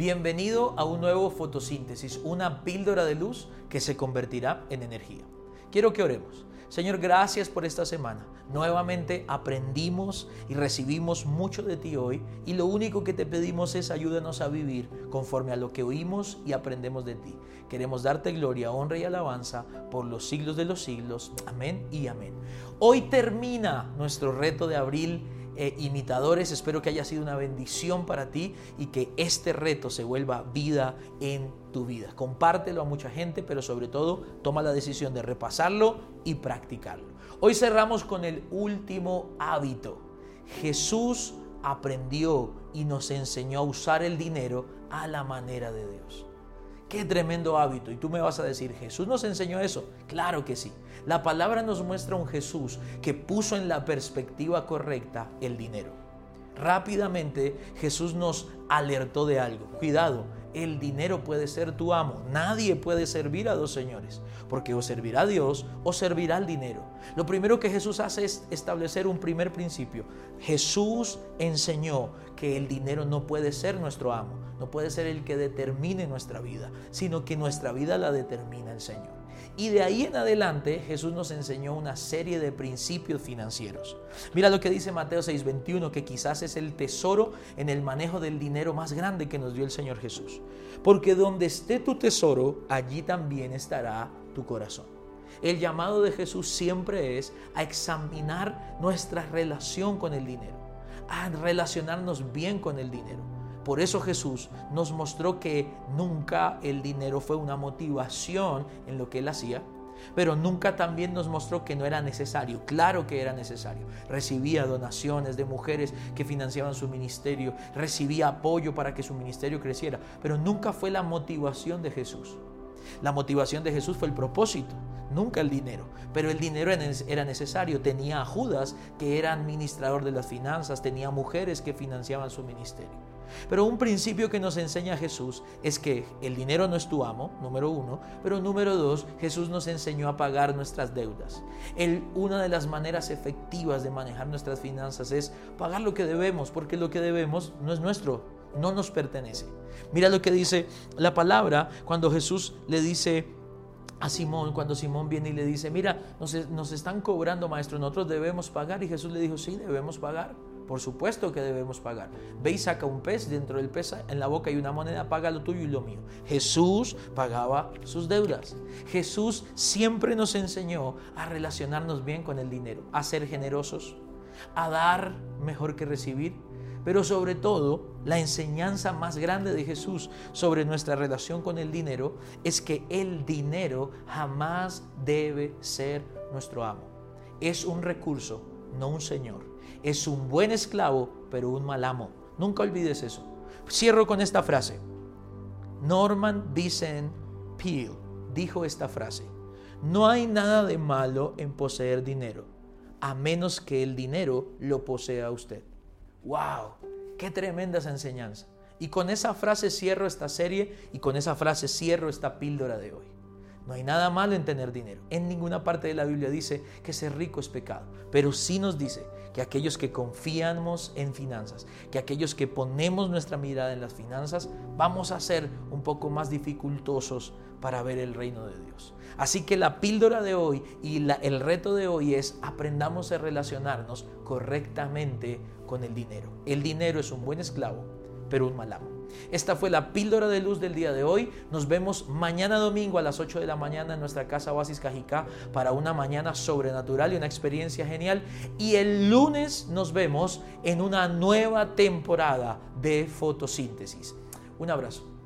Bienvenido a un nuevo fotosíntesis, una píldora de luz que se convertirá en energía. Quiero que oremos. Señor, gracias por esta semana. Nuevamente aprendimos y recibimos mucho de ti hoy y lo único que te pedimos es ayúdanos a vivir conforme a lo que oímos y aprendemos de ti. Queremos darte gloria, honra y alabanza por los siglos de los siglos. Amén y amén. Hoy termina nuestro reto de abril eh, imitadores. Espero que haya sido una bendición para ti y que este reto se vuelva vida en tu vida. Compártelo a mucha gente, pero sobre todo toma la decisión de repasarlo y practicarlo. Hoy cerramos con el último hábito. Jesús aprendió y nos enseñó a usar el dinero a la manera de Dios. Qué tremendo hábito. Y tú me vas a decir, Jesús nos enseñó eso. Claro que sí. La palabra nos muestra un Jesús que puso en la perspectiva correcta el dinero. Rápidamente Jesús nos alertó de algo. Cuidado, el dinero puede ser tu amo. Nadie puede servir a dos señores, porque o servirá a Dios o servirá al dinero. Lo primero que Jesús hace es establecer un primer principio. Jesús enseñó que el dinero no puede ser nuestro amo no puede ser el que determine nuestra vida, sino que nuestra vida la determina el Señor. Y de ahí en adelante Jesús nos enseñó una serie de principios financieros. Mira lo que dice Mateo 6:21, que quizás es el tesoro en el manejo del dinero más grande que nos dio el Señor Jesús. Porque donde esté tu tesoro, allí también estará tu corazón. El llamado de Jesús siempre es a examinar nuestra relación con el dinero, a relacionarnos bien con el dinero. Por eso Jesús nos mostró que nunca el dinero fue una motivación en lo que él hacía, pero nunca también nos mostró que no era necesario. Claro que era necesario. Recibía donaciones de mujeres que financiaban su ministerio, recibía apoyo para que su ministerio creciera, pero nunca fue la motivación de Jesús. La motivación de Jesús fue el propósito, nunca el dinero. Pero el dinero era necesario. Tenía a Judas, que era administrador de las finanzas, tenía mujeres que financiaban su ministerio. Pero un principio que nos enseña Jesús es que el dinero no es tu amo, número uno, pero número dos, Jesús nos enseñó a pagar nuestras deudas. una de las maneras efectivas de manejar nuestras finanzas es pagar lo que debemos, porque lo que debemos no es nuestro, no nos pertenece. Mira lo que dice la palabra cuando Jesús le dice a Simón, cuando Simón viene y le dice, mira, nos, nos están cobrando, maestro, nosotros debemos pagar. Y Jesús le dijo, sí, debemos pagar. Por supuesto que debemos pagar. Ve y saca un pez, dentro del pez en la boca hay una moneda, paga lo tuyo y lo mío. Jesús pagaba sus deudas. Jesús siempre nos enseñó a relacionarnos bien con el dinero, a ser generosos, a dar mejor que recibir, pero sobre todo la enseñanza más grande de Jesús sobre nuestra relación con el dinero es que el dinero jamás debe ser nuestro amo. Es un recurso, no un señor es un buen esclavo, pero un mal amo. Nunca olvides eso. Cierro con esta frase. Norman Vincent Peale dijo esta frase. No hay nada de malo en poseer dinero, a menos que el dinero lo posea usted. ¡Wow! ¡Qué tremenda esa enseñanza! Y con esa frase cierro esta serie y con esa frase cierro esta píldora de hoy. No hay nada malo en tener dinero. En ninguna parte de la Biblia dice que ser rico es pecado, pero sí nos dice que aquellos que confiamos en finanzas, que aquellos que ponemos nuestra mirada en las finanzas, vamos a ser un poco más dificultosos para ver el reino de Dios. Así que la píldora de hoy y el reto de hoy es aprendamos a relacionarnos correctamente con el dinero. El dinero es un buen esclavo, pero un mal amo. Esta fue la píldora de luz del día de hoy. Nos vemos mañana domingo a las 8 de la mañana en nuestra casa Oasis Cajicá para una mañana sobrenatural y una experiencia genial. Y el lunes nos vemos en una nueva temporada de fotosíntesis. Un abrazo.